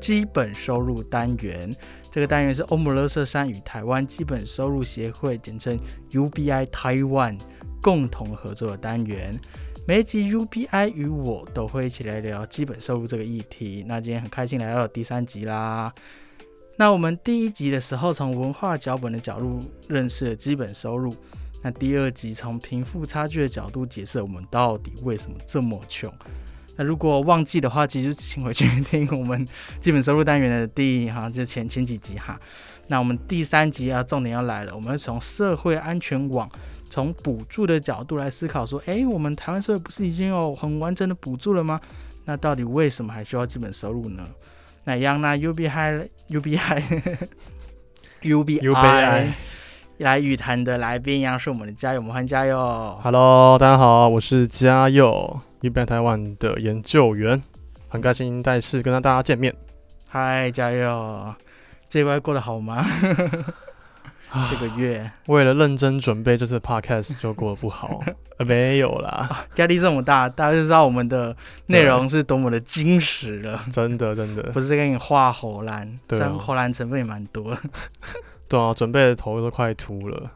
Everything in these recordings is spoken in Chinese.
基本收入单元。这个单元是欧姆勒瑟山与台湾基本收入协会，简称 UBI Taiwan 共同合作的单元。每一集 UBI 与我都会一起来聊基本收入这个议题。那今天很开心来到第三集啦。那我们第一集的时候从文化脚本的角度认识了基本收入，那第二集从贫富差距的角度解释我们到底为什么这么穷。那如果忘记的话，其实请回去听我们基本收入单元的第一哈，就前前几集哈。那我们第三集啊，重点要来了，我们从社会安全网，从补助的角度来思考，说，哎，我们台湾社会不是已经有很完整的补助了吗？那到底为什么还需要基本收入呢？那一样，那 UBI UBI UBI 来语谈的来宾一样是我们的嘉佑，我们欢迎嘉佑。Hello，大家好，我是嘉佑，UBI 台湾的研究员，很开心再次跟大家见面。嗨，加油！这关过得好吗？这个月为了认真准备这次 Podcast 就过得不好，呃，没有啦，压力这么大，大家就知道我们的内容是多么的精实了。真的真的，不是在给你画喉兰，对啊喉兰成分也蛮多的。对啊，准备的头都快秃了。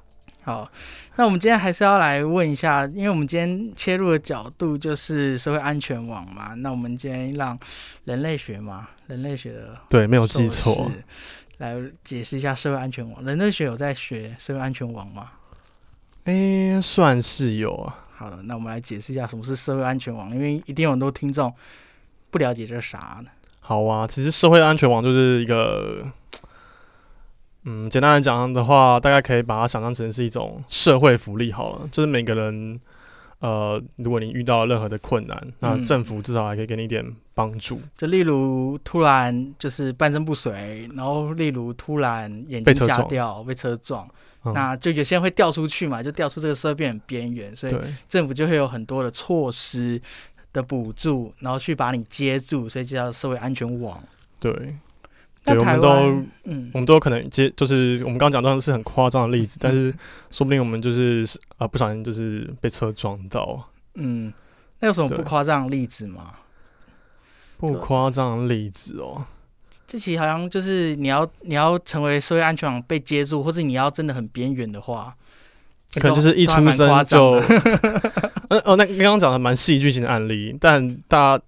好，那我们今天还是要来问一下，因为我们今天切入的角度就是社会安全网嘛，那我们今天让人类学嘛，人类学的对，没有记错，来解释一下社会安全网。人类学有在学社会安全网吗？哎、算是有啊。好了，那我们来解释一下什么是社会安全网，因为一定有很多听众不了解这是啥呢？好啊，其实社会安全网就是一个，嗯，简单来讲的话，大概可以把它想象成是一种社会福利好了，就是每个人，呃，如果你遇到了任何的困难，那嗯政府至少还可以给你一点帮助。就例如突然就是半身不遂，然后例如突然眼睛被车撞瞎掉，被车撞，嗯、那就有些人会掉出去嘛，就掉出这个社会变很边缘，所以政府就会有很多的措施的补助，然后去把你接住，所以就叫社会安全网。对，那对，我们都，嗯。我，们都有可能接，就是我们刚刚讲到的是很夸张的例子，但是说不定我们就是啊、呃不小心就是被车撞到，嗯，那有什么不对夸张的例子吗？不夸张的例子哦。这期好像就是你要你要成为社会安全网被接住，或者你要真的很边缘的话，可能就是一出生就的，呃哦，那刚刚讲的蛮戏剧性的案例，但大家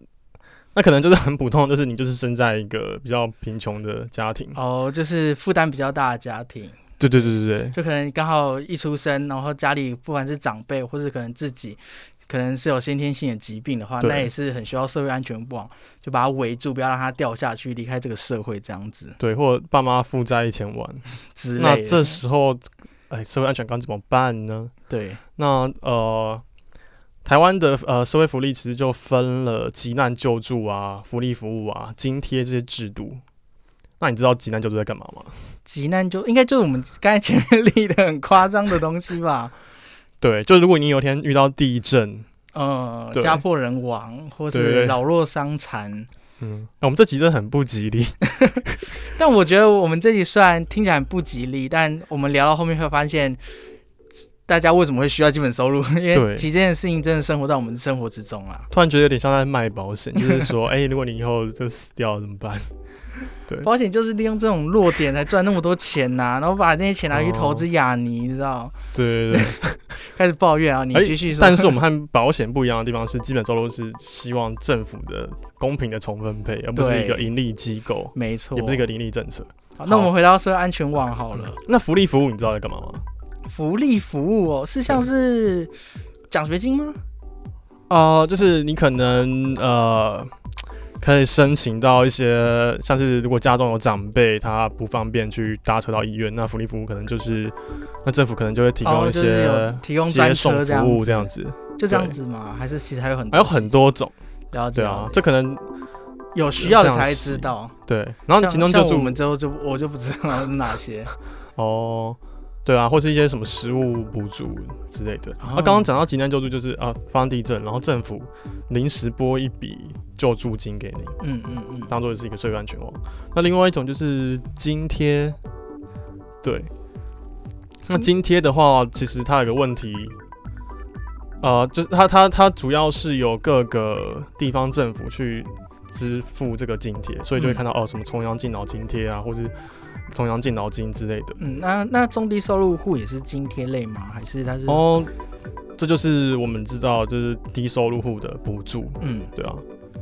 那可能就是很普通，就是你就是生在一个比较贫穷的家庭，哦，就是负担比较大的家庭，对对对对对，就可能刚好一出生，然后家里不管是长辈或是可能自己。可能是有先天性的疾病的话，那也是很需要社会安全网，就把它围住，不要让它掉下去，离开这个社会这样子对，或者爸妈负债一千万，之类的。那这时候，哎，社会安全该怎么办呢？对，那呃，台湾的呃社会福利其实就分了急难救助啊、福利服务啊、津贴这些制度。那你知道急难救助在干嘛吗？急难就应该就是我们刚才前面 立的很夸张的东西吧？对，就如果你有一天遇到地震，呃，家破人亡，或是老弱伤残。嗯，哎我们这集真的很不吉利。但我觉得我们这集虽然听起来很不吉利，但我们聊到后面会发现，大家为什么会需要基本收入？因为对其实这件事情真的生活在我们的生活之中啊。突然觉得有点像在卖保险，就是 说，哎、如果你以后就死掉了怎么办？对保险就是利用这种弱点来赚那么多钱呐、然后把那些钱拿去投资雅尼，你知道？对对对。开始抱怨啊，你哎继续说。但是我们和保险不一样的地方是，基本收入是希望政府的公平的重分配，而不是一个盈利机构，没错，也不是一个盈利政策。好，那我们回到社会安全网好了。那福利服务你知道在干嘛吗？福利服务哦，是像是奖学金吗？呃，就是你可能呃可以申请到一些，像是如果家中有长辈他不方便去搭车到医院，那福利服务可能就是那政府可能就会提供一些提供专接送车服务子这样子，就这样子吗？还是其实还有很多还有很多种。了解对啊，这可能有需要的才会知道。对，然后你行动救助我们之后就我就不知道是哪些。哦，对啊，或是一些什么食物补助之类的。哦那刚刚讲到急难救助，就是啊，发生地震，然后政府临时拨一笔救助金给你，嗯嗯嗯，当做是一个社会安全网。那另外一种就是津贴，对。那津贴的话，其实它有个问题，呃，就是它它它主要是由各个地方政府去支付这个津贴，所以就会嗯看到、哦，什么重阳敬老津贴啊，或是重阳敬老金之类的。嗯，那那中低收入户也是津贴类吗？还是它是？哦，这就是我们知道，就是低收入户的补助，嗯，对啊，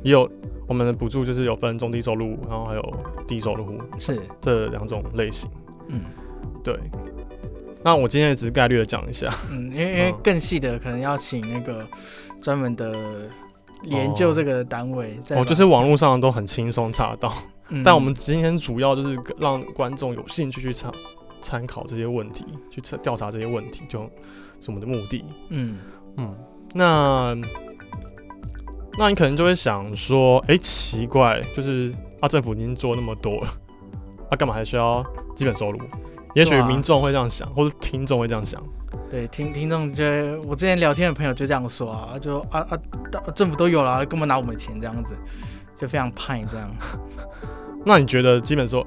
也有我们的补助就是有分中低收入，然后还有低收入户是，这两种类型。嗯对，那我今天也只是概率的讲一下。嗯，因为因为嗯更细的可能要请那个专门的研究这个单位再把。哦，就是网络上都很轻松查到，嗯，但我们今天主要就是让观众有兴趣去参参考这些问题，去测调查这些问题，就是我们的目的。嗯嗯，那那你可能就会想说，哎、奇怪，就是啊，政府已经做那么多了，啊，干嘛还需要基本收入？也许民众会这样想，或者听众会这样想。对，听听众觉得我之前聊天的朋友就这样说啊，就啊啊，到政府都有了，干嘛拿我们钱这样子，就非常派这样。那你觉得基本说，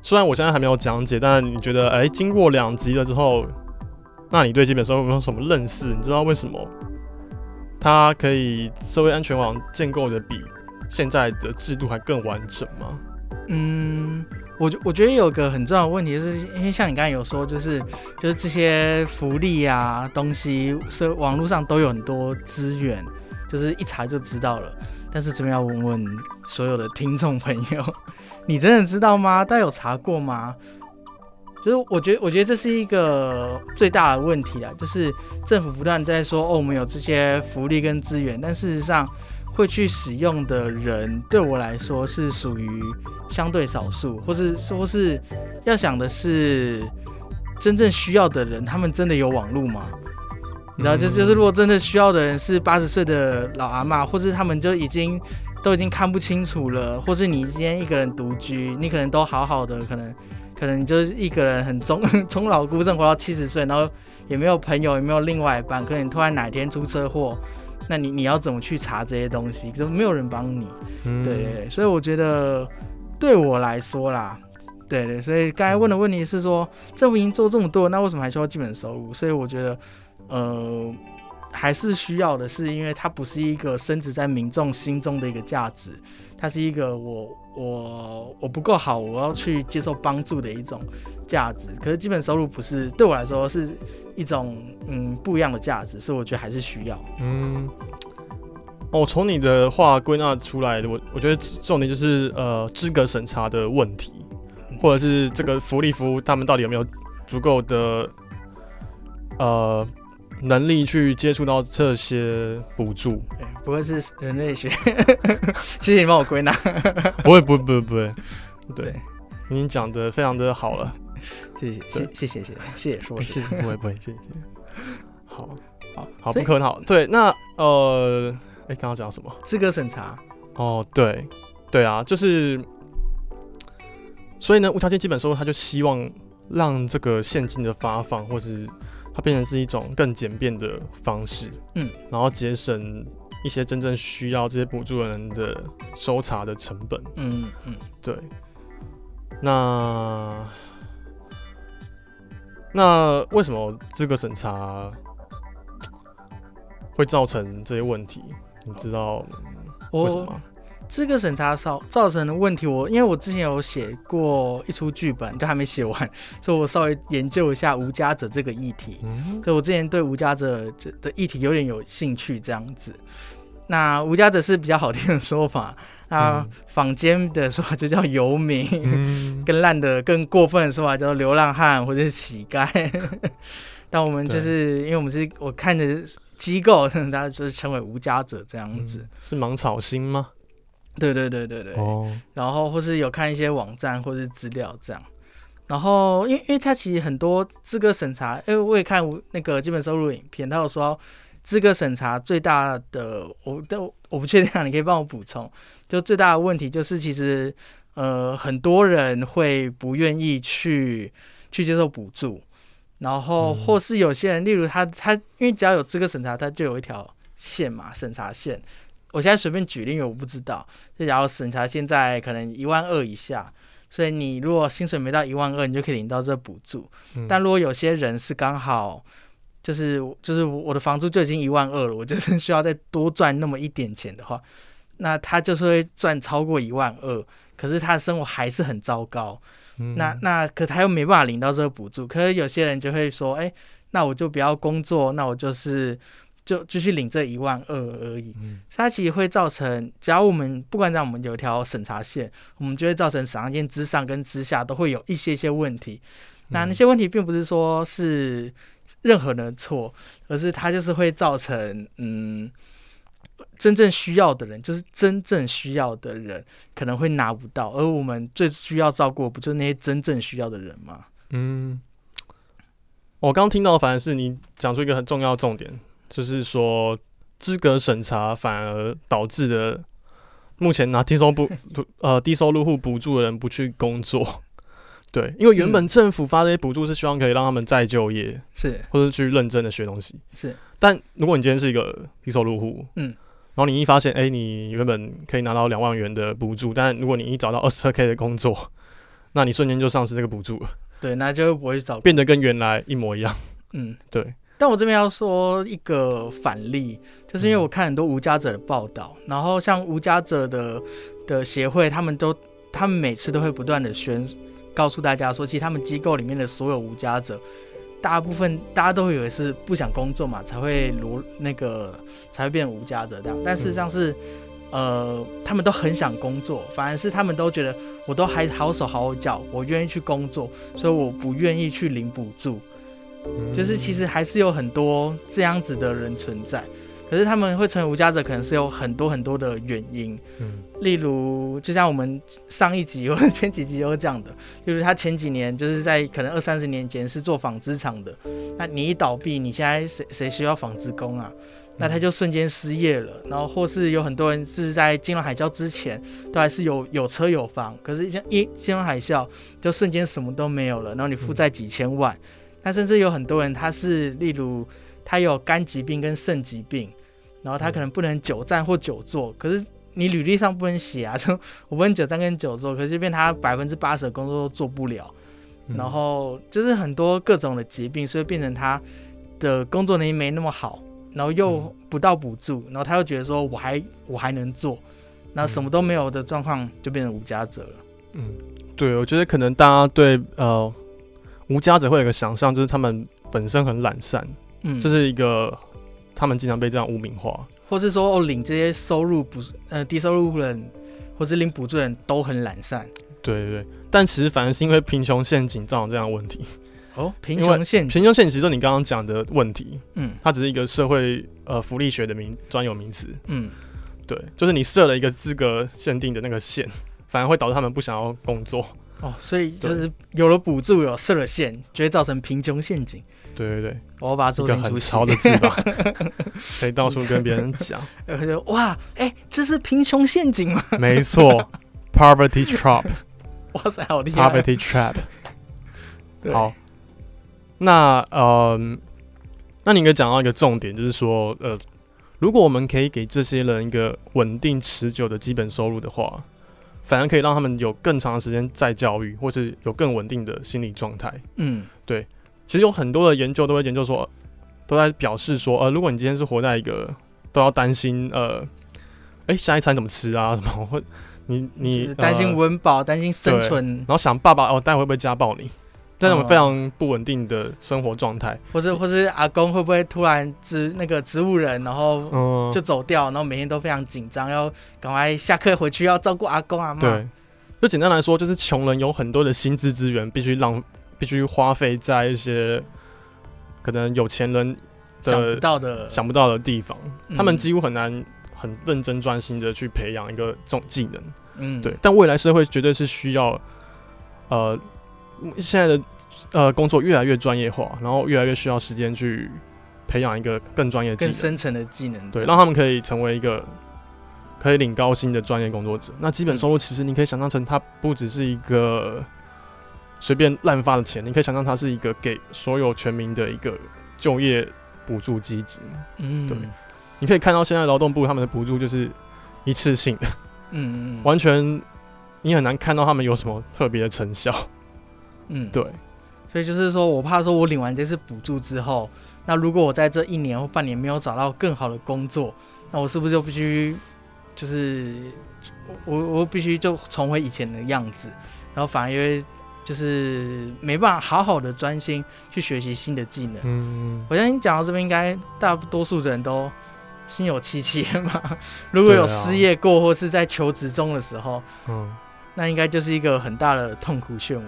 虽然我现在还没有讲解，但你觉得，哎、经过两集了之后，那你对基本收入有没有什么认识？你知道为什么它可以社会安全网建构的比现在的制度还更完整吗？嗯，我觉我觉得有个很重要的问题，就是因为像你刚才有说，就是就是这些福利啊东西，是网络上都有很多资源，就是一查就知道了。但是这边要问问所有的听众朋友，你真的知道吗？大家有查过吗？就是我觉得，我觉得这是一个最大的问题啊，就是政府不断在说哦，我们有这些福利跟资源，但事实上会去使用的人，对我来说是属于相对少数，或是说是要想的是真正需要的人，他们真的有网络吗？你知道，就嗯就是如果真的需要的人是八十岁的老阿妈，或是他们就已经都已经看不清楚了，或是你今天一个人独居，你可能都好好的，可能可能你就是一个人很终 终老孤症活到七十岁，然后也没有朋友，也没有另外一半，可能你突然哪天出车祸，那你你要怎么去查这些东西？就没有人帮你。对，所以我觉得对我来说啦，对对，所以刚才问的问题是说，政府已经做这么多，那为什么还需要基本收入？所以我觉得，呃，还是需要的，是因为它不是一个升值在民众心中的一个价值，它是一个我我我不够好，我要去接受帮助的一种价值。可是基本收入不是对我来说是一种嗯不一样的价值，所以我觉得还是需要。嗯，哦，从你的话归纳出来的，我我觉得重点就是呃资格审查的问题，或者是这个福利服务他们到底有没有足够的呃能力去接触到这些补助。不会是人类学？谢谢你帮我归纳。不会，不会，不会，不会。对，经讲的非常的好了。谢谢，谢谢，谢谢，谢谢说。谢谢，不会，不会，谢谢。好，好，好，不可套好。对，那呃，哎、刚刚讲什么？资格审查。哦，对，对啊，就是。所以呢，无条件基本收入，他就希望让这个现金的发放，或是它变成是一种更简便的方式，嗯，然后节省一些真正需要这些补助的人的搜查的成本，嗯嗯，对，那那为什么资格审查会造成这些问题？你知道为什么吗？资格审查造造成的问题，我因为我之前有写过一出剧本，就还没写完，所以我稍微研究一下无家者这个议题。嗯所以我之前对无家者这的议题有点有兴趣，这样子。那无家者是比较好听的说法，那嗯坊间的说法就叫游民，嗯，更烂的、更过分的说法叫做流浪汉或者是乞丐。但我们就是因为我们是我看的机构，大家就是称为无家者这样子。嗯是芒草心吗？对对对对对。哦，然后或是有看一些网站或是资料这样。然后因为因为他其实很多资格审查，因为我也看无那个基本收入影片，他有说资格审查最大的，我都我不确定啊，你可以帮我补充。就最大的问题就是，其实呃很多人会不愿意去去接受补助，然后或是有些人，例如他他因为只要有资格审查，他就有一条线嘛，审查线。我现在随便举例，因为我不知道。就假如审查现在可能一万二以下，所以你如果薪水没到一万二，你就可以领到这补助。但如果有些人是刚好就是就是我的房租就已经一万二了，我就是 需要再多赚那么一点钱的话，那他就是会赚超过一万二，可是他的生活还是很糟糕。那那可他又没办法领到这个补助，可是有些人就会说，哎，那我就不要工作，那我就是。就继续领这一万二而已，嗯它其实会造成，只要我们不管让我们有条审查线，我们就会造成审查线之上跟之下都会有一些些问题。那那些问题并不是说是任何人的错，而是它就是会造成，嗯，真正需要的人，就是真正需要的人可能会拿不到，而我们最需要照顾，不就是那些真正需要的人吗？嗯，我刚刚听到，反而是你讲出一个很重要的重点。就是说，资格审查反而导致的，目前拿低收不 呃低收入户补助的人不去工作，对，因为原本政府发这些补助是希望可以让他们再就业，是。或者去认真的学东西，是。但如果你今天是一个低收入户，嗯，然后你一发现，哎，你原本可以拿到两万元的补助，但如果你一找到二十二 k 的工作，那你瞬间就丧失这个补助了，对，那就不会找变得跟原来一模一样，嗯，对。但我这边要说一个反例，就是因为我看很多无家者的报道，然后像无家者的的协会，他们都他们每次都会不断的宣告诉大家说，其实他们机构里面的所有无家者，大部分大家都以为是不想工作嘛，才会如那个才会变无家者这样，但事实上是呃他们都很想工作，反而是他们都觉得我都还好手好脚，我愿意去工作，所以我不愿意去领补助。就是其实还是有很多这样子的人存在，可是他们会成为无家者，可能是有很多很多的原因。嗯，例如就像我们上一集或者前几集有讲的，就是他前几年就是在可能二三十年前是做纺织厂的，那你一倒闭，你现在谁谁需要纺织工啊？那他就瞬间失业了。然后或是有很多人是在金融海啸之前都还是有有车有房，可是像一金融海啸就瞬间什么都没有了，然后你负债几千万。那甚至有很多人，他是例如他有肝疾病跟肾疾病，然后他可能不能久站或久坐，可是你履历上不能写啊，就我不能久站跟久坐，可是变他百分之八十的工作都做不了，然后就是很多各种的疾病，所以变成他的工作能力没那么好，然后又不到补助，然后他又觉得说我还我还能做，那什么都没有的状况就变成无家者了。嗯，对，我觉得可能大家对呃。无家者会有一个想象，就是他们本身很懒散，嗯，这是一个他们经常被这样污名化，或是说哦，领这些收入不是呃低收入人，或是领补助人都很懒散。对对对，但其实反而是因为贫穷陷阱造成这样问题。哦，贫穷陷贫穷陷阱其实你刚刚讲的问题，嗯，它只是一个社会呃福利学的名专有名词。嗯，对，就是你设了一个资格限定的那个线，反而会导致他们不想要工作。哦，所以就是有了补助，有设了限，就会造成贫穷陷阱。对对对，我把它做一个很潮的字吧，可以到处跟别人讲。哇，哎，这是贫穷陷阱吗？没错，poverty trap。哇塞，好厉害！poverty trap。好，那呃，那你应该讲到一个重点，就是说，呃，如果我们可以给这些人一个稳定持久的基本收入的话。反而可以让他们有更长的时间再教育，或是有更稳定的心理状态。嗯，对。其实有很多的研究都会研究说，都在表示说，呃，如果你今天是活在一个都要担心，呃，哎，下一餐怎么吃啊？什么？或你你担心温饱，担心生存，然后想爸爸哦，待会会不会家暴你？这种非常不稳定的生活状态，或是或是阿公会不会突然植那个植物人，然后就走掉，然后每天都非常紧张，要赶快下课回去要照顾阿公阿妈。对，就简单来说，就是穷人有很多的薪资资源，必须浪必须花费在一些可能有钱人想不到的想不到的地方，他们几乎很难很认真专心的去培养一个这种技能。嗯，对，但未来社会绝对是需要呃。现在的呃工作越来越专业化，然后越来越需要时间去培养一个更专业的技能，更深层的技能，对，让他们可以成为一个可以领高薪的专业工作者。那基本收入其实你可以想象成，它不只是一个随便滥发的钱，你可以想象它是一个给所有全民的一个就业补助机制。嗯，对你可以看到现在劳动部他们的补助就是一次性的，嗯嗯，完全你很难看到他们有什么特别的成效。嗯，对，所以就是说我怕说我领完这次补助之后，那如果我在这一年或半年没有找到更好的工作，那我是不是就必须就是我我我必须就重回以前的样子，然后反而因为就是没办法好好的专心去学习新的技能。嗯，我相信讲到这边，应该大多数的人都心有戚戚嘛。如果有失业过或是在求职中的时候，嗯，那应该就是一个很大的痛苦漩涡。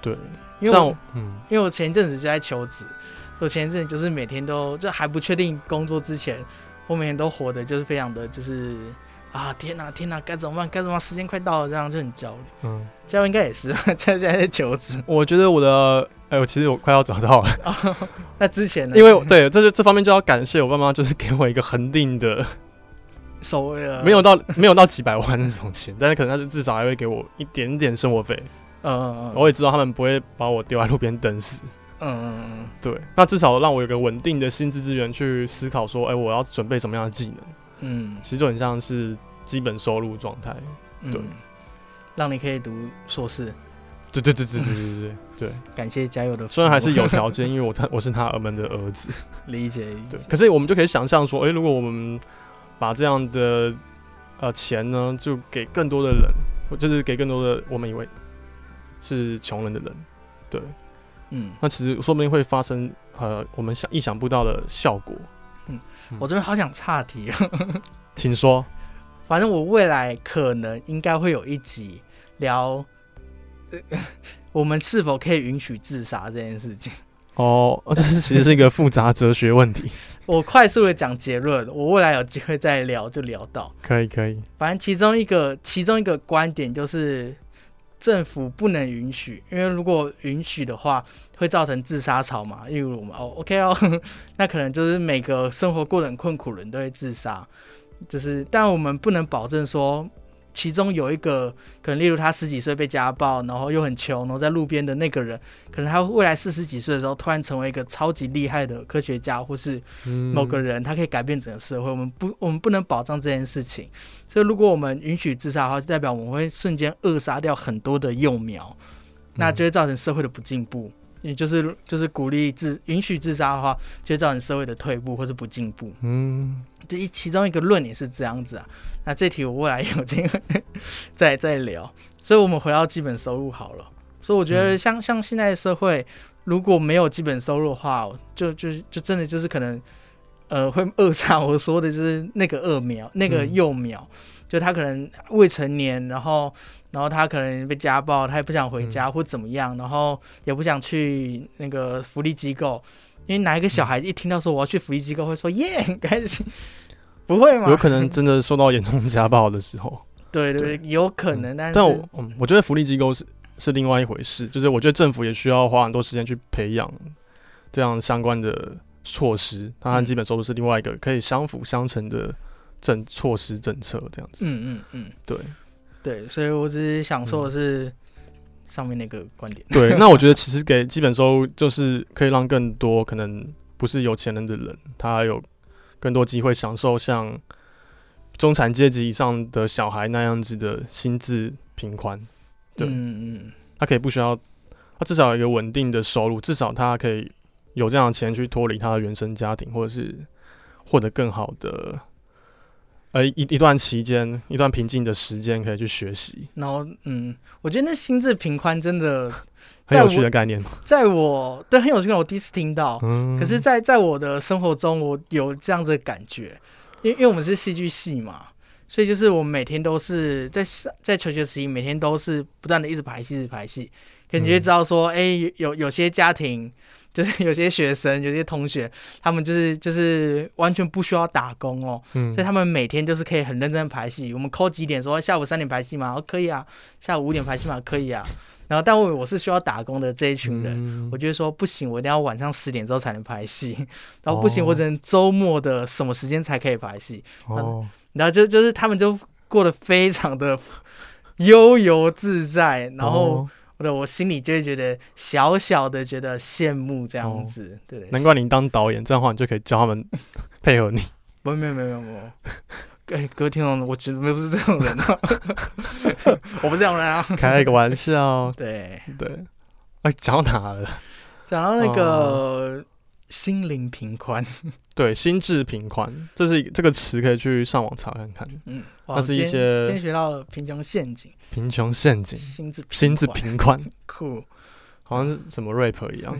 对，因为我嗯因为我前一阵子就在求职，所以我前一阵子就是每天都就还不确定工作之前，我每天都活的就是非常的就是啊天哪天哪该怎么办该怎么办时间快到了这样就很焦虑。嗯，嘉文应该也是，现在现在在求职。我觉得我的哎，我其实我快要找到了。那之前呢？因为对这就这方面就要感谢我爸妈，就是给我一个恒定的，所谓的没有到没有到几百万那种钱，但是可能他是至少还会给我一点点生活费。嗯嗯嗯我也知道他们不会把我丢在路边等死。嗯嗯嗯对，那至少让我有个稳定的薪资资源去思考说，哎、我要准备什么样的技能，嗯其实就很像是基本收入状态。嗯，对让你可以读硕士，对对对对对对对 对。感谢加油的。虽然还是有条件，因为我他 我是他儿们的儿子。理解理对解，，可是我们就可以想象说，哎、如果我们把这样的呃钱呢，就给更多的人，或就是给更多的我们以为是穷人的人，对，嗯，那其实说不定会发生呃我们想意想不到的效果。嗯我这边好想岔题哦。请说。反正我未来可能应该会有一集聊，呃我们是否可以允许自杀这件事情。哦，这是其实是一个复杂哲学问题。我快速的讲结论，我未来有机会再聊就聊到。可以可以，反正其中一个其中一个观点就是，政府不能允许，因为如果允许的话，会造成自杀潮嘛。例如我们哦，OK 哦，那可能就是每个生活过得很困苦的人都会自杀，就是但我们不能保证说。其中有一个可能，例如他十几岁被家暴，然后又很穷，然后在路边的那个人，可能他未来四十几岁的时候，突然成为一个超级厉害的科学家，或是嗯某个人，他可以改变整个社会。我们不，我们不能保障这件事情。所以，如果我们允许自杀的话，就代表我们会瞬间扼杀掉很多的幼苗，那就会造成社会的不进步。也就是就是鼓励自允许自杀的话，就会造成社会的退步或是不进步。嗯这一其中一个论点是这样子啊。那这题我未来有机会 再再聊。所以我们回到基本收入好了。所以我觉得嗯像、像现在的社会，如果没有基本收入的话，就就就真的就是可能呃会扼杀我说的就是那个恶苗那个嗯幼苗，就他可能未成年，然后然后他可能被家暴，他也不想回家、或怎么样，然后也不想去那个福利机构。因为哪一个小孩一听到说我要去福利机构，会说耶很开心，不会吗？有可能真的受到严重家暴的时候，对 对，对有可能，但是但我嗯，我觉得福利机构是是另外一回事，就是我觉得政府也需要花很多时间去培养这样相关的措施，它和嗯基本收入是另外一个可以相辅相成的政措施政策这样子。嗯嗯嗯，对对，所以我只是想说的是上面那个观点。对，那我觉得其实给基本收入就是可以让更多可能不是有钱人的人，他有更多机会享受像中产阶级以上的小孩那样子的心智平宽。对嗯嗯他可以不需要，他至少有一个稳定的收入，至少他可以有这样的钱去脱离他的原生家庭，或者是获得更好的，呃一一段期间，一段平静的时间可以去学习，然后嗯，我觉得那心智平宽真的，很有趣的概念。在我对很有趣，我第一次听到。嗯可是在，在我的生活中，我有这样子的感觉，因为因为我们是戏剧系嘛，所以就是我们每天都是在在求学时期，每天都是不断的一直排戏，一直排戏，感觉知道说，哎、有有些家庭就是有些学生、有些同学，他们就是就是完全不需要打工哦，嗯所以他们每天就是可以很认真地排戏。我们扣几点说下午三点排戏吗？哦，可以啊。下午五点排戏吗？可以啊。然后，但我我是需要打工的这一群人，嗯我就会说不行，我一定要晚上十点之后才能排戏，然后不行，哦我只能周末的什么时间才可以排戏。哦，然后就就是他们就过得非常的 悠游自在，然后哦我心里就会觉得小小的觉得羡慕这样哦子，对，难怪你当导演，这样的话你就可以教他们 配合你。不没有没有没有没有，哎，各位听众，我绝对不是这种人啊，我不是这种人啊，开个玩笑，对，对。哎，讲到哪了？讲到那哦个心灵平宽，对，心智平宽，这是这个词可以去上网查看看。嗯，哇那是一些今天学到了贫穷陷阱，贫穷陷阱，心智心智宽平宽，酷，好像是什么 rap 一样。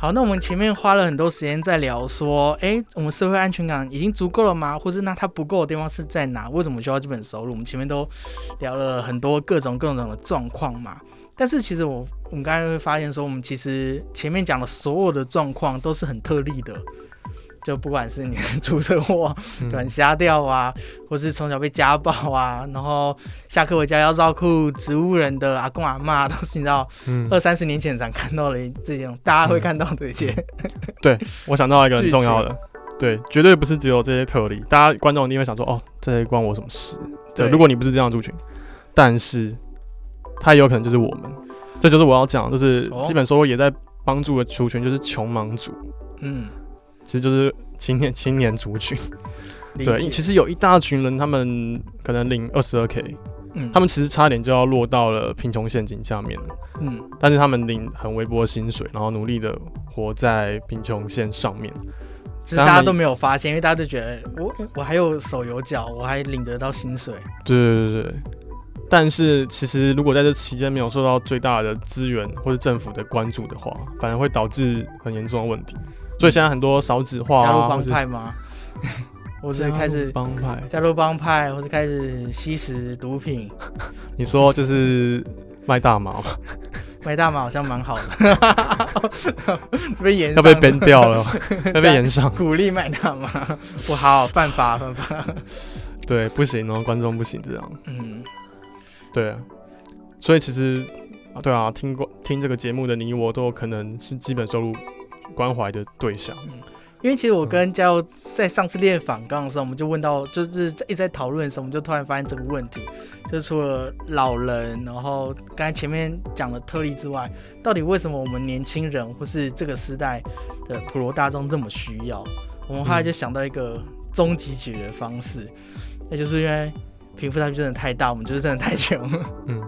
好，那我们前面花了很多时间在聊说，哎，我们社会安全感已经足够了吗？或是那它不够的地方是在哪？为什么需要基本收入？我们前面都聊了很多各种各种的状况嘛。但是其实我我们刚才会发现说，我们其实前面讲的所有的状况都是很特例的，就不管是你 出车祸、嗯。短瞎掉啊，或是从小被家暴啊，然后下课回家要照顾植物人的阿公阿妈，都是你知道嗯，二三十年前才看到的这种大家会看到的一些。我想到一个很重要的，对，绝对不是只有这些特例，大家观众一定会想说，哦，这些关我什么事？对，对如果你不是这样族群，但是他也有可能就是我们，这就是我要讲，就是哦。基本收入也在帮助的族群就是穷忙族，嗯，其实就是青年 青年族群。对，其实有一大群人，他们可能领二十二 k，嗯，他们其实差点就要落到了贫穷陷阱下面了，嗯，但是他们领很微薄的薪水，然后努力的活在贫穷线上面。其实大家都没有发现，因为大家都觉得我我还有手有脚，我还领得到薪水。对对对对。但是其实如果在这期间没有受到最大的资源或者政府的关注的话，反而会导致很严重的问题。所以现在很多少子化啊，加入帮派吗？或是开始帮派，加入帮派，或者开始吸食毒品，你说就是卖大麻吗？卖大麻好像蛮好的，被延要被上 ban 掉了，要被延上。鼓励卖大麻，不好，犯法犯法。对，不行哦，观众不行这样。嗯，对啊，所以其实啊，对啊，听过听这个节目的你我都有可能是基本收入关怀的对象。嗯因为其实我跟嘉佑在上次练反杠的时候，我们就问到，就是在一直在讨论的时候，我们就突然发现这个问题，就是除了老人，然后刚才前面讲的特例之外，到底为什么我们年轻人或是这个时代的普罗大众这么需要？我们后来就想到一个终极解决方式，那就是因为贫富差距真的太大，我们就是真的太穷。嗯，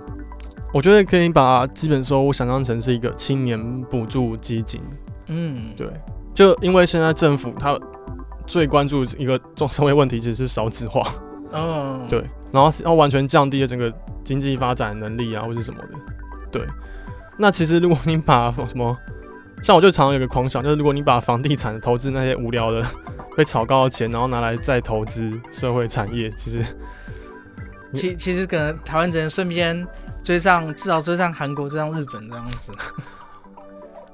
我觉得可以把基本收入想象成是一个青年补助基金。嗯，对，就因为现在政府他最关注一个重社会问题，其实是少子化。嗯，对，然后要完全降低了整个经济发展能力啊，或是什么的。对，那其实如果你把什么，像我就常常有个狂想，就是如果你把房地产投资那些无聊的被炒高的钱，然后拿来再投资社会产业，其实其其实可能台湾只能顺便追上，至少追上韩国，追上日本这样子，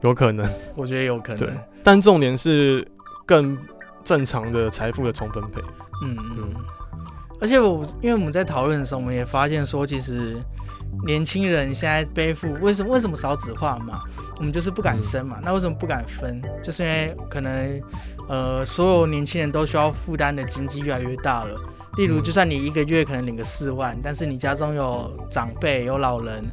有可能。我觉得有可对能。但重点是更正常的财富的重分配。嗯嗯，而且我因为我们在讨论的时候，我们也发现说，其实年轻人现在背负为什么为什么少子化嘛？我们就是不敢生嘛。那为什么不敢分？就是因为可能呃，所有年轻人都需要负担的经济越来越大了。例如，嗯就算你一个月可能领个四万，但是你家中有长辈、有老人，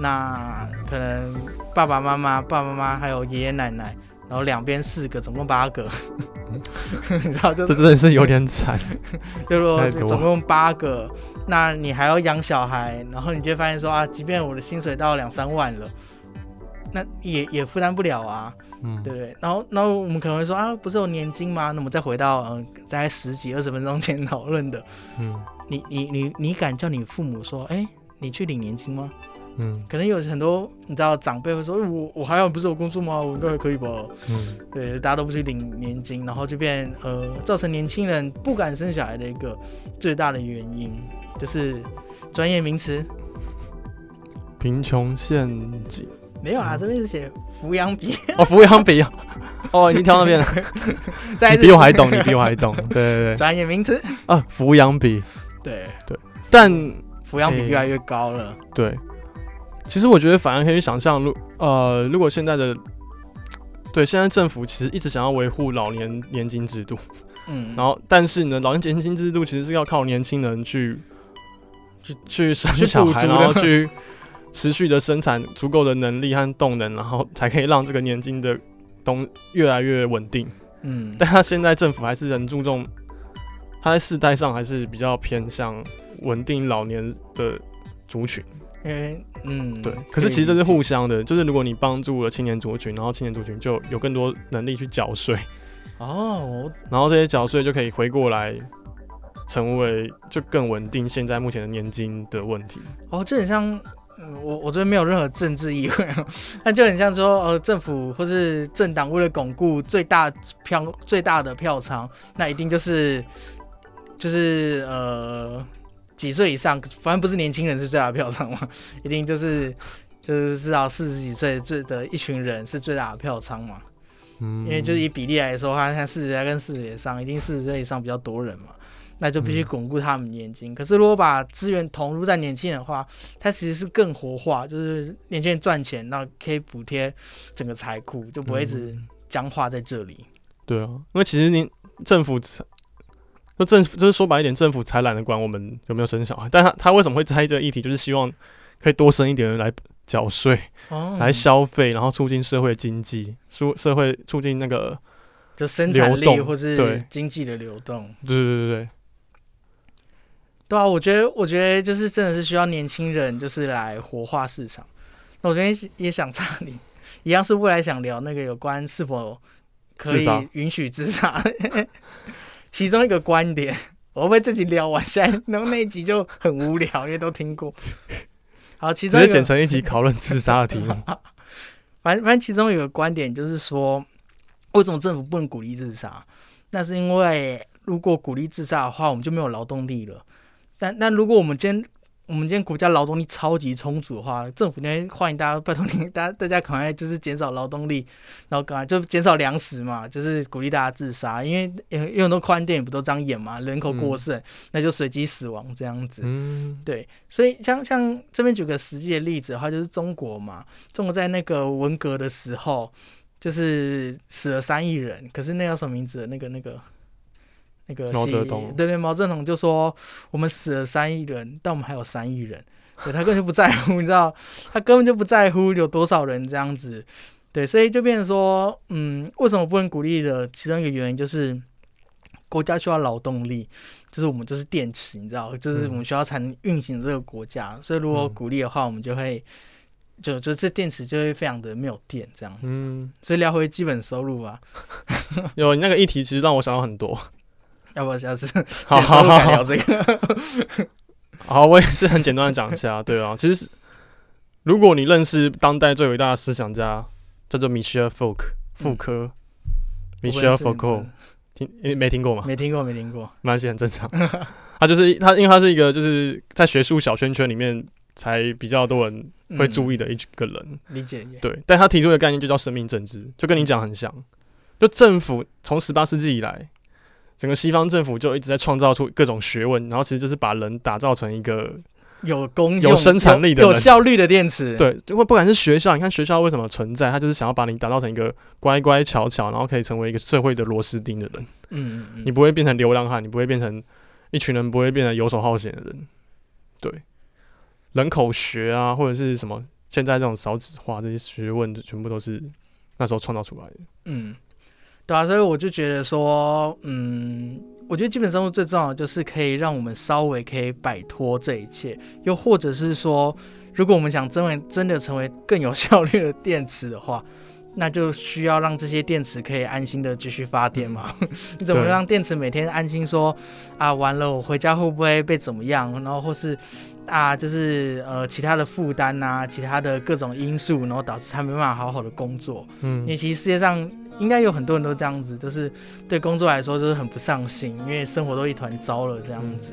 那可能爸爸妈妈、爸爸妈妈还有爷爷奶奶，然后两边四个，总共八个，你知道就这真的是有点惨。就说总共八个，那你还要养小孩，然后你就会发现说啊，即便我的薪水到两三万了，那也也负担不了啊，嗯，对不对？然后，然后我们可能会说啊，不是有年金吗？那我们再回到嗯，在十几二十分钟前讨论的，嗯你你你你敢叫你父母说，哎，你去领年金吗？嗯可能有很多你知道长辈会说，欸我我还好不是有工作吗？我应该还可以吧？嗯对，大家都不去领年金，然后就变呃造成年轻人不敢生小孩的一个最大的原因，就是专业名词贫穷陷阱没有啊，这边是写抚养比，哦，抚养比啊，哦，你挑那边了，你比我还懂，你比我还懂，对对对，专业名词，啊，抚养比，对。对，但抚养比越来越高了，对，其实我觉得反而可以想象，如呃，如果现在的对现在政府其实一直想要维护老年年金制度，嗯，然后但是呢，老年年金制度其实是要靠年轻人去去去生去小孩，然后去持续的生产足够的能力和动能，然后才可以让这个年金的东越来越稳定。嗯，但他现在政府还是很注重，他在世代上还是比较偏向稳定老年的族群。因为嗯，对，可是其实这是互相相的，就是如果你帮助了青年族群，然后青年族群就有更多能力去缴税，哦，然后这些缴税就可以回过来，成为就更稳定现在目前的年金的问题。哦，这很像，嗯我我这边没有任何政治意味哦，但就很像说，呃，政府或是政党为了巩固最大票最大的票仓，那一定就是就是呃几岁以上，反正不是年轻人是最大的票仓嘛，一定就是就是至少四十几岁最的一群人是最大的票仓嘛，嗯，因为就是以比例来说，它像四十岁跟四十岁以上，一定四十岁以上比较多人嘛，那就必须嗯巩固他们年金。可是如果把资源投入在年轻人的话，它其实是更活化，就是年轻人赚钱，那可以补贴整个财库，就不会一直嗯僵化在这里。对啊，因为其实你政府才就政府就是说白一点，政府才懒得管我们有没有生小孩，但他他为什么会在意这个议题，就是希望可以多生一点人来缴税、哦来消费，然后促进社会经济，促社会促进那个就生产力或是对经济的流动。对对对对，对啊，我觉得，我觉得就是真的是需要年轻人，就是来活化市场。那我昨天也想插你，一样是未来想聊那个有关是否可以允许自杀，其中一个观点，我会不会自己聊完，现在然后那一集就很无聊，因为都听过。好，其中一个，接剪成一集讨论自杀的题目。反正反正其中有个观点就是说，为什么政府不能鼓励自杀？那是因为如果鼓励自杀的话，我们就没有劳动力了。但但如果我们今天我们今天国家劳动力超级充足的话，政府那边欢迎大家，拜托您，大家大家赶快就是减少劳动力，然后赶快就减少粮食嘛，就是鼓励大家自杀，因为有有很多科幻电影不都这样演嘛，人口过剩，那就随机死亡这样子。嗯，对，所以像像这边举个实际的例子的话，就是中国嘛，中国在那个文革的时候，就是死了三亿人，可是那叫什么名字？那个那个那个习毛泽东对对，毛泽东就说我们死了三亿人，但我们还有三亿人，对他根本就不在乎，你知道，他根本就不在乎有多少人这样子，对，所以就变成说，嗯，为什么不能鼓励的其中一个原因就是国家需要劳动力。就是我们就是电池，你知道，就是我们需要才能运行这个国家，所以如果嗯鼓励的话，我们就会就就这电池就会非常的没有电这样。嗯，所以聊回基本收入吧，有你那个议题，其实让我想到很多。要不要下次好 好好聊这个？好，我也是很简单的讲一下，对啊，其实是如果你认识当代最伟大的思想家，叫做米歇尔·福克，福柯，米歇尔·福克，听诶没听过吗？没听过，没听过。没关系，很正常。他就是他，因为他是一个就是在学术小圈圈里面才比较多人会注意、的一个人，理解也对。但他提出的概念就叫生命政治，就跟你讲很像。就政府从十八世纪以来，整个西方政府就一直在创造出各种学问，然后其实就是把人打造成一个有功有生产力的有有效率的电池。，对，因为不管是学校，你看学校为什么存在，他就是想要把你打造成一个乖乖巧巧，然后可以成为一个社会的螺丝钉的人。嗯嗯嗯，你不会变成流浪汉，你不会变成一群人不会变成游手好闲的人。对，人口学啊，或者是什么现在这种少子化这些学问，全部都是那时候创造出来的。嗯，对啊，所以我就觉得说，嗯，我觉得基本生活最重要的就是可以让我们稍微可以摆脱这一切，又或者是说，如果我们想真为真的成为更有效率的电池的话，那就需要让这些电池可以安心的继续发电嘛。你 怎么让电池每天安心说啊，完了我回家会不会被怎么样？然后或是啊，就是呃其他的负担呐，其他的各种因素，然后导致他没办法好好的工作。嗯因嗯为其实世界上应该有很多人都这样子，就是对工作来说就是很不上心，因为生活都一团糟了这样子。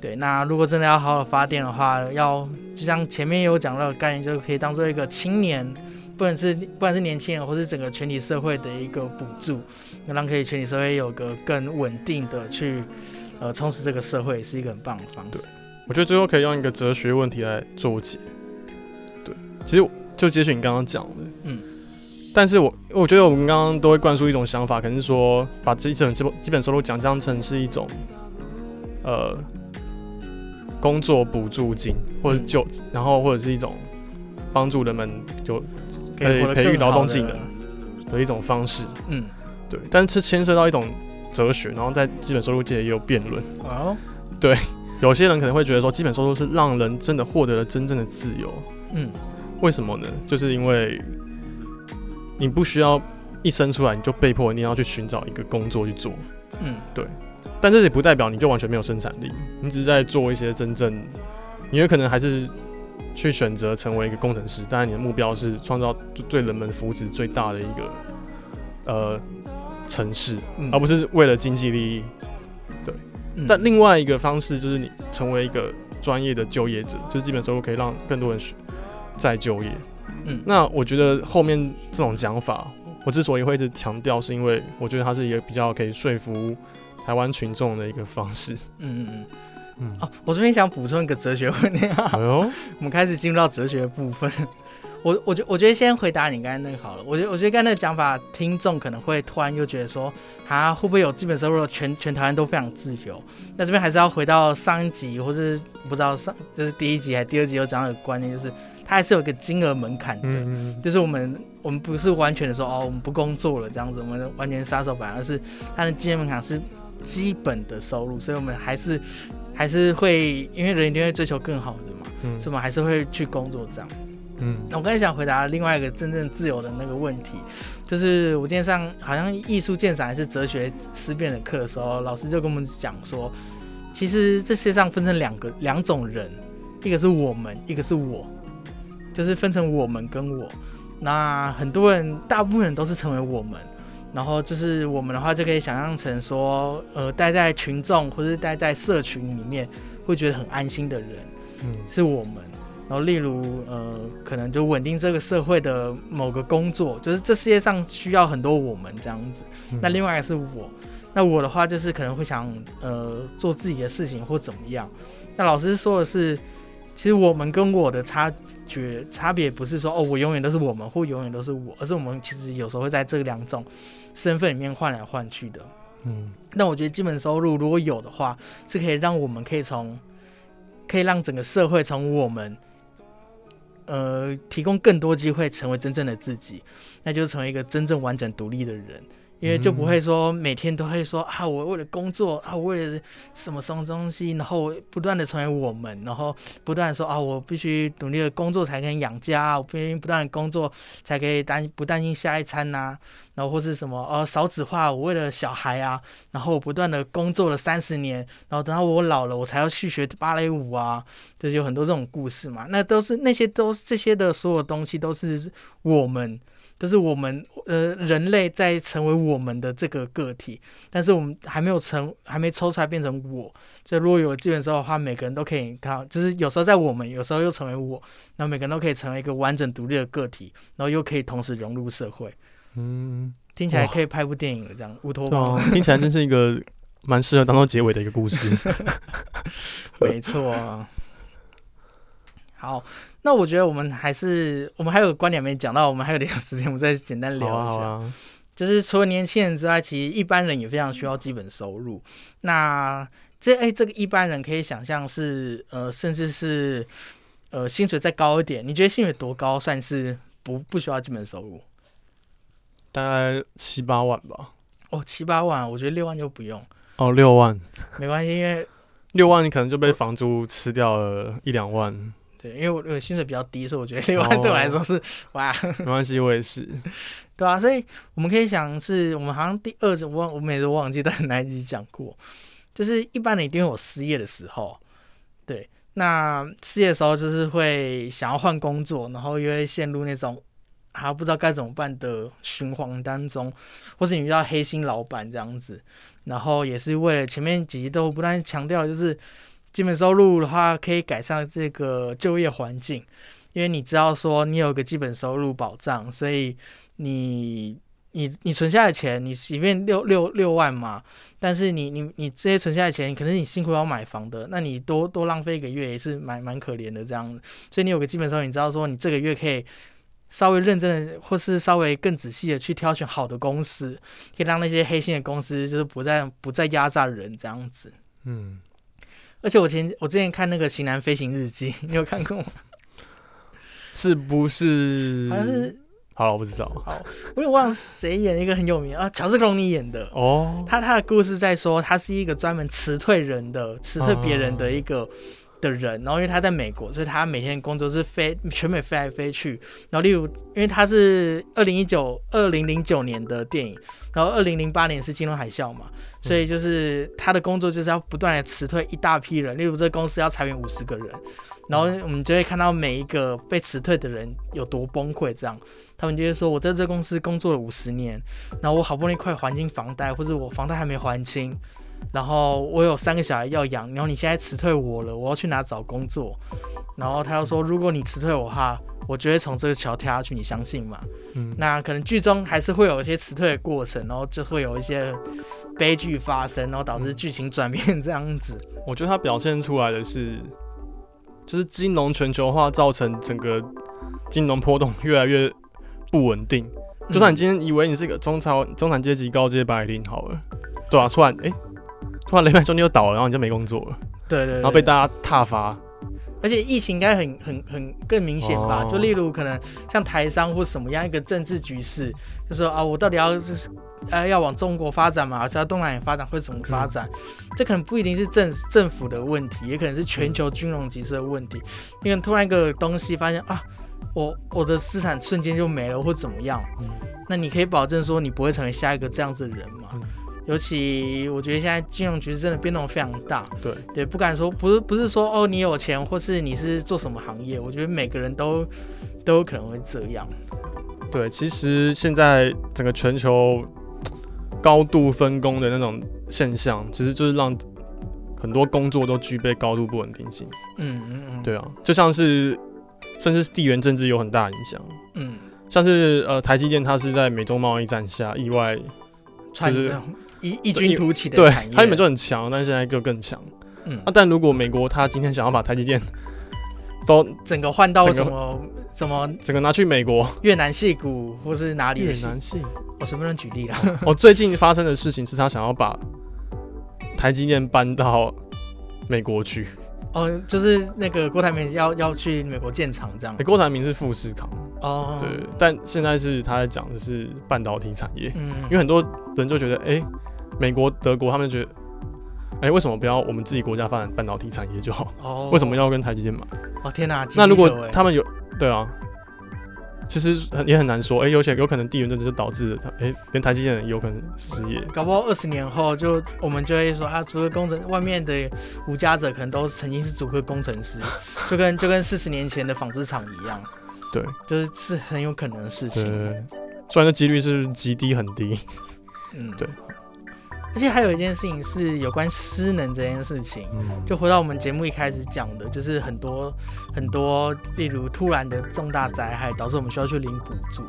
对，那如果真的要好好发电的话，要就像前面有讲到的概念，就可以当做一个青年，不管是不管是年轻人，或是整个全体社会的一个补助，那让可以全体社会有个更稳定的去呃充实这个社会，是一个很棒的方式。我觉得最后可以用一个哲学问题来做结。对，其实就接续你刚刚讲的，嗯，但是我我觉得我们刚刚都会灌输一种想法，可能是说把这一整基本基本收入奖当成是一种呃工作补助金，或者嗯就、然后或者是一种帮助人们就可以培育劳动技能的一种方式。嗯，对，但是牵涉到一种哲学，然后在基本收入界也有辩论。哦，对有些人可能会觉得说，基本收入是让人真的获得了真正的自由。嗯为什么呢？就是因为你不需要一生出来你就被迫一定要去寻找一个工作去做，嗯。对。但这也不代表你就完全没有生产力，你只是在做一些真正，你有可能还是去选择成为一个工程师，但是你的目标是创造对人们福祉最大的一个呃城市，嗯，而不是为了经济利益。嗯。但另外一个方式就是你成为一个专业的就业者，就是基本收入可以让更多人学再就业。嗯那我觉得后面这种讲法，我之所以会一直强调，是因为我觉得它是一个比较可以说服台湾群众的一个方式。嗯嗯嗯。我这边想补充一个哲学问题啊，我们开始进入到哲学部分。我我觉我觉得先回答你刚才那个好了。我觉得我觉得刚才那个讲法，听众可能会突然又觉得说，啊，会不会有基本收入全全台湾都非常自由？那这边还是要回到上一集，或是不知道上就是第一集还是第二集有讲到的观念，就是它还是有个金额门槛的。嗯就是我们我们不是完全的说哦，我们不工作了这样子，我们完全杀手版，而是它的金额门槛是基本的收入，所以我们还是还是会因为人一定会追求更好的嘛，嗯所以我们还是会去工作这样。嗯那我刚才想回答另外一个真正自由的那个问题，就是我今天上好像艺术鉴赏还是哲学思辨的课的时候，老师就跟我们讲说，其实这世界上分成两个两种人，一个是我们，一个是我，就是分成我们跟我。那很多人，大部分人都是成为我们，然后就是我们的话，就可以想象成说，呃，待在群众或是待在社群里面，会觉得很安心的人。嗯是我们。然后，例如，呃，可能就稳定这个社会的某个工作，就是这世界上需要很多我们这样子。嗯那另外一个是我，那我的话就是可能会想，呃，做自己的事情或怎么样。那老师说的是，其实我们跟我的差距差别不是说哦，我永远都是我们或永远都是我，而是我们其实有时候会在这两种身份里面换来换去的。嗯那我觉得基本收入如果有的话，是可以让我们可以从，可以让整个社会从我们，呃，提供更多机会成为真正的自己，那就是成为一个真正完整独立的人。因为就不会说每天都会说啊，我为了工作啊，我为了什么什么东西，然后不断的成为我们，然后不断的说啊，我必须努力的工作才可以养家，我必须不断的工作才可以担不担心下一餐呐、然后或是什么呃少子化，我为了小孩啊，然后我不断的工作了三十年，然后等到我老了，我才要去学芭蕾舞啊，就是有很多这种故事嘛。那都是那些都是这些的所有东西都是我们，都是我们呃人类在成为我们的这个个体，但是我们还没有成，还没抽出来变成我。所以如果有资源之后的话，每个人都可以看，就是有时候在我们，有时候又成为我，那每个人都可以成为一个完整独立的个体，然后又可以同时融入社会。嗯，听起来可以拍部电影了，这样乌托邦。啊，听起来真是一个 蛮适合当做结尾的一个故事。没错啊。好，那我觉得我们还是我们还有个观点没讲到，我们还有点时间，我们再简单聊一下。好啊，就是除了年轻人之外，其实一般人也非常需要基本收入。那这哎、这个一般人可以想象是呃，甚至是呃薪水再高一点。你觉得薪水多高算是不不需要基本收入？大概七八万吧。哦，七八万，我觉得六万就不用，哦，六万，没关系，因为六万你可能就被房租吃掉了一两万。对，因为我我薪水比较低，所以我觉得六万对我来说是、哇，没关系，我也是。对啊，所以我们可以想是，我们好像第二集我忘我每次都忘记在哪一集讲过，就是一般人一定会有失业的时候，对，那失业的时候就是会想要换工作，然后又会陷入那种还不知道该怎么办的循环当中，或是你遇到黑心老板这样子，然后也是为了前面几集都不断强调，就是基本收入的话可以改善这个就业环境，因为你知道说你有个基本收入保障，所以。你你你存下的钱，你即便六六六万嘛，但是你你你这些存下的钱，可能你辛苦要买房的，那你多多浪费一个月也是蛮蛮可怜的这样子。所以你有个基本收入，你知道说你这个月可以稍微认真的，或是稍微更仔细的去挑选好的公司，可以让那些黑心的公司就是不再不再压榨人这样子。嗯，而且我前我之前看那个《型男飞行日记》，你有看过吗？是不是？好像是。好了，我不知道。好，我有忘了谁演一个很有名啊，乔治·克隆尼演的。哦，他他的故事在说，他是一个专门辞退人的、辞退别人的一个的人。然后，因为他在美国，所以他每天工作是飞全美飞来飞去。然后，例如，因为他是二零一九、二零零九年的电影，然后二零零八年是金融海啸嘛，所以就是他的工作就是要不断的辞退一大批人。例如，这公司要裁员五十个人，然后我们就会看到每一个被辞退的人有多崩溃，这样。他们就会说，我在这公司工作了五十年，然后我好不容易快还清房贷，或者我房贷还没还清，然后我有三个小孩要养，然后你现在辞退我了，我要去哪找工作？然后他又说，如果你辞退我哈，我就会从这个桥跳下去，你相信吗？嗯，那可能剧中还是会有一些辞退的过程，然后就会有一些悲剧发生，然后导致剧情转变这样子。我觉得他表现出来的是，就是金融全球化造成整个金融波动越来越。不稳定，就算你今天以为你是一个中产中产阶级高阶白领好了，对啊，突然哎，突然雷曼兄弟又倒了，然后你就没工作了，对对，然后被大家挞伐，而且疫情应该很很很更明显吧？就例如可能像台商或什么样一个政治局势，就说啊，我到底要就是呃要往中国发展嘛，还是要东南亚发展会怎么发展？这可能不一定是政政府的问题，也可能是全球金融局势的问题。因为突然一个东西发现啊。我我的资产瞬间就没了，或怎么样？嗯，那你可以保证说你不会成为下一个这样子的人吗？尤其我觉得现在金融局势真的变动非常大。对对，不敢说，不是不是说哦，你有钱或是你是做什么行业，我觉得每个人都都有可能会这样。对，其实现在整个全球高度分工的那种现象，其实就是让很多工作都具备高度不稳定性。嗯嗯嗯，对啊，就像是。甚至地缘政治有很大影响，嗯，像是呃台积电，它是在美中贸易战下意外就是异异军突起的对，它原本就很强，但现在就更强，嗯，啊，但如果美国它今天想要把台积电 都整个换到什么什么，整个拿去美国。越南戏骨或是哪里越南戏，我随便举例啦，我最近发生的事情是他想要把台积电搬到美国去。哦，就是那个郭台铭要要去美国建厂这样。郭台铭是富士康。哦，对，但现在是他在讲的是半导体产业，嗯，因为很多人就觉得，哎，美国、德国他们觉得，哎，为什么不要我们自己国家发展半导体产业就好？哦，为什么要跟台积电买？哦天哪，那如果他们有，对啊。其实也很难说，哎，有些有可能地缘政治就导致他，哎，连台积电有可能失业。搞不好二十年后，就我们就会说啊，主科工程外面的无家者可能都曾经是主科工程师，就跟就跟四十年前的纺织厂一样。对，就是是很有可能的事情。虽然这几率是极低很低。嗯，对。而且还有一件事情是有关失能这件事情，就回到我们节目一开始讲的，就是很多很多，例如突然的重大灾害导致我们需要去领补助，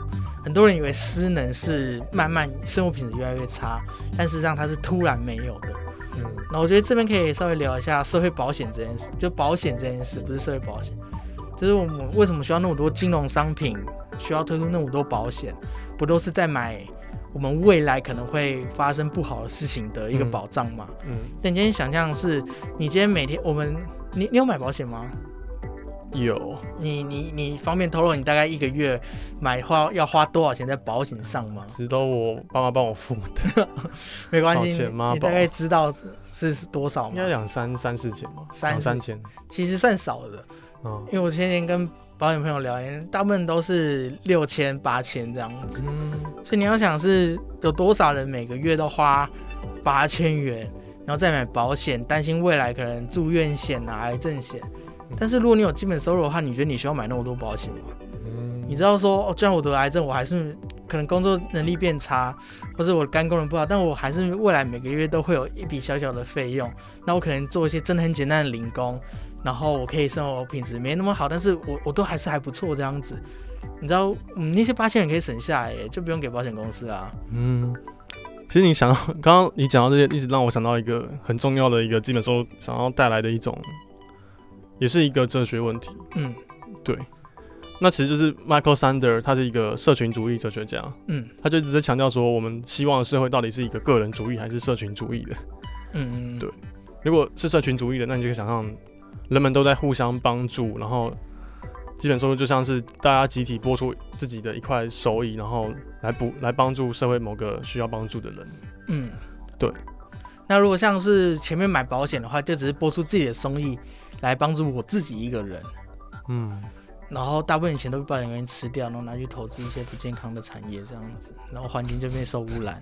很多人以为失能是慢慢生活品质越来越差，但事实上它是突然没有的。嗯，那我觉得这边可以稍微聊一下社会保险这件事，就保险这件事，不是社会保险，就是我们为什么需要那么多金融商品，需要推出那么多保险，不都是在买？我们未来可能会发生不好的事情的一个保障嘛？嗯，但你今天想象是，你今天每天我们，你你有买保险吗？有。你你你方便透露你大概一个月买花要花多少钱在保险上吗？值得我爸妈帮我付的，没关系。你大概知道是多少吗？应该两三三四千吧，三三千，其实算少的。嗯因为我前年跟保险朋友聊天，大部分都是六千、八千这样子，嗯，所以你要想是有多少人每个月都花八千元，然后再买保险，担心未来可能住院险啊、癌症险。但是如果你有基本收入的话，你觉得你需要买那么多保险吗？嗯你知道说，哦，虽然我得癌症，我还是可能工作能力变差，或者我肝功能不好，但我还是未来每个月都会有一笔小小的费用。那我可能做一些真的很简单的零工，然后我可以生活品质没那么好，但是我我都还是还不错这样子。你知道，嗯，那些八千元可以省下来耶，就不用给保险公司啦。嗯，其实你想到刚刚你讲到这些，一直让我想到一个很重要的一个基本收入想要带来的一种，也是一个哲学问题。嗯对，那其实就是 Michael Sander，他是一个社群主义哲学家，嗯他就一直在强调说，我们希望的社会到底是一个个人主义还是社群主义的。嗯，对如果是社群主义的，那你就可以想象人们都在互相帮助，然后基本收入就像是大家集体拨出自己的一块收益，然后来补来帮助社会某个需要帮助的人。嗯，对。那如果像是前面买保险的话，就只是拨出自己的收益来帮助我自己一个人，嗯，然后大部分钱都被保险公司吃掉，然后拿去投资一些不健康的产业这样子，然后环境就变受污染。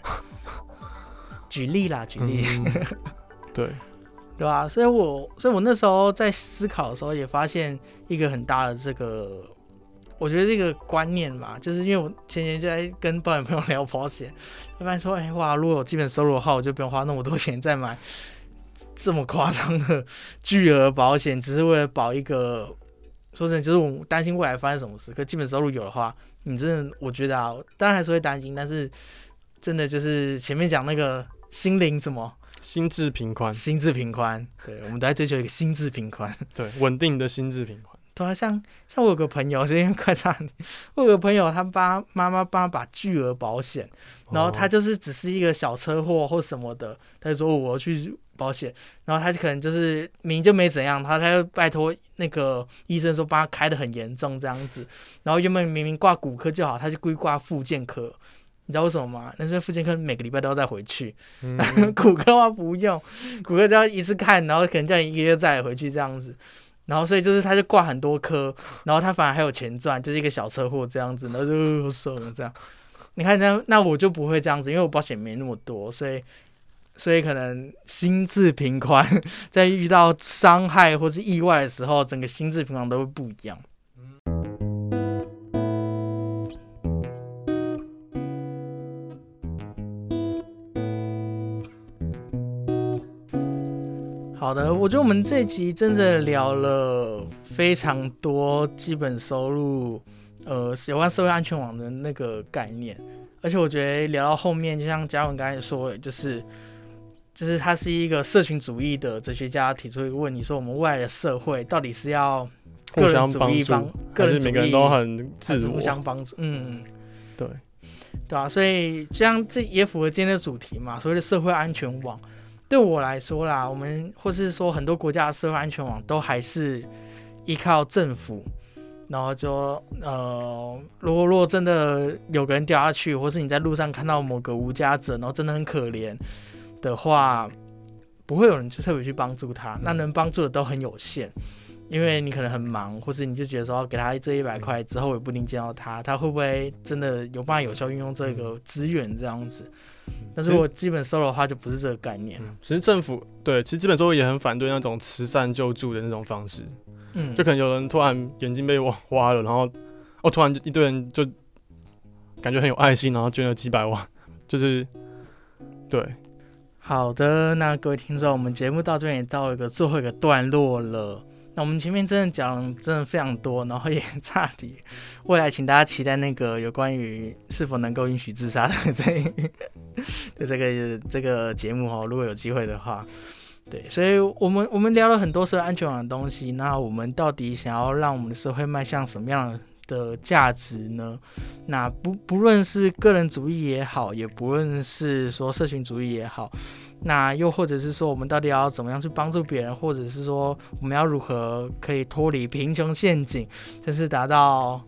举例啦，举例，嗯对，对吧？所以我，所以我那时候在思考的时候，也发现一个很大的这个，我觉得这个观念嘛，就是因为我前年就在跟保险朋友聊保险，一般说，哎、哇，如果有基本收入的话，我就不用花那么多钱再买这么夸张的巨额保险，只是为了保一个。说真的，就是我担心未来发生什么事。可基本收入有的话，你真的，我觉得啊，当然还是会担心，但是真的就是前面讲那个心灵什么心智平宽，心智平宽，对，我们都在追求一个心智平宽。对，稳定的心智平宽。对啊，像像我有个朋友，因为快插你，我有个朋友，他爸妈妈帮他把巨额保险，然后他哦就是只是一个小车祸或什么的，他就说哦我要去保险，然后他就可能就是明明就没怎样，他他就拜托那个医生说帮他开的很严重这样子，然后原本明明挂骨科就好，他就故意挂附件科。你知道为什么吗？那是因为复健科每个礼拜都要再回去，嗯 骨科的话不用，骨科就要一次看，然后可能叫你一个月再来回去这样子。然后所以就是他就挂很多科，然后他反而还有钱赚，就是一个小车祸这样子，然后就呃爽了这样。你看那那我就不会这样子，因为我保险没那么多，所以所以可能心智平宽，在遇到伤害或是意外的时候，整个心智平衡都会不一样。好的，我觉得我们这集真的聊了非常多基本收入，呃，有关社会安全网的那个概念，而且我觉得聊到后面，就像嘉文刚才说的，就是就是他是一个社群主义的哲学家提出一个问题，说我们未来的社会到底是要个互相人主帮助，义帮个人主义每个人都很自我互？相帮助，嗯。对，对啊，所以这样这也符合今天的主题嘛，所谓的社会安全网。对我来说啦，我们或是说很多国家的社会安全网都还是依靠政府，然后就呃，如果如果真的有个人掉下去，或是你在路上看到某个无家者，然后真的很可怜的话，不会有人去特别去帮助他，那能帮助的都很有限。因为你可能很忙，或是你就觉得说给他这一百块之后也不一定见到他，他会不会真的有办法有效运用这个资源这样子？但是我基本收入的话就不是这个概念，了，其实政府对，其实基本收入也很反对那种慈善救助的那种方式，嗯，就可能有人突然眼睛被挖 挖了，然后哦，突然就一堆人就感觉很有爱心，然后捐了几百万，就是对，好的，那各位听众，我们节目到这边也到了一个最后一个段落了。那我们前面真的讲真的非常多，然后也 差题。未来请大家期待那个有关于是否能够允许自杀的这的这个这个节目哦，如果有机会的话。对，所以我们我们聊了很多社会安全网的东西，那我们到底想要让我们的社会迈向什么样的价值呢？那不不论是个人主义也好，也不论是说社群主义也好，那又或者是说我们到底要怎么样去帮助别人，或者是说我们要如何可以脱离贫穷陷阱，甚至达到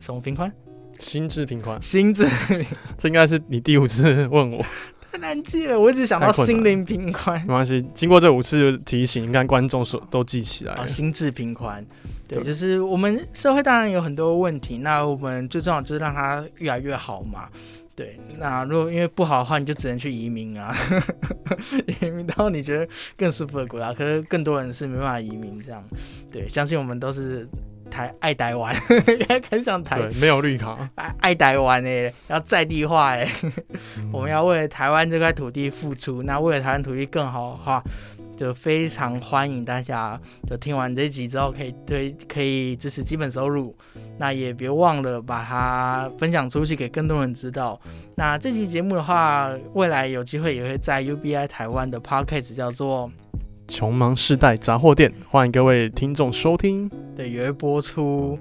什么平宽？心智平宽，心智。这应该是你第五次问我，太难记了，我一直想到心灵平宽没关系，经过这五次提醒，应该观众所都记起来。心智平宽。对，对就是我们社会当然有很多问题，那我们最重要就是让它越来越好嘛。对，那如果因为不好的话，你就只能去移民啊，移民到你觉得更舒服的国家。可是更多人是没办法移民这样。对，相信我们都是台爱台湾，很想台对，没有绿卡，爱爱台湾哎，要在地化哎，我们要为了台湾这块土地付出。那为了台湾土地更好的话，就非常欢迎大家，就听完这集之后可以推可以支持基本收入。那也别忘了把它分享出去给更多人知道。那这期节目的话，未来有机会也会在 UBI 台湾的 Podcast 叫做穷忙世代杂货店，欢迎各位听众收听。对，也会播出。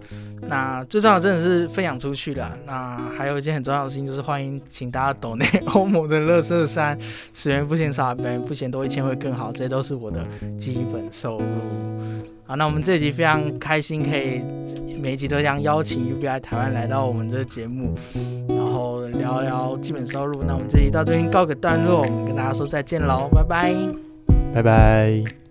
那最重要的真的是分享出去了。那还有一件很重要的事情，就是欢迎请大家抖内欧盟的乐色山，十元不嫌少，百元不嫌多，一千会更好，这些都是我的基本收入。好，那我们这集非常开心，可以每一集都这样邀请 UBI 台湾来到我们的节目，然后聊聊基本收入。那我们这集到这边告个段落，我们跟大家说再见喽，拜拜。拜拜。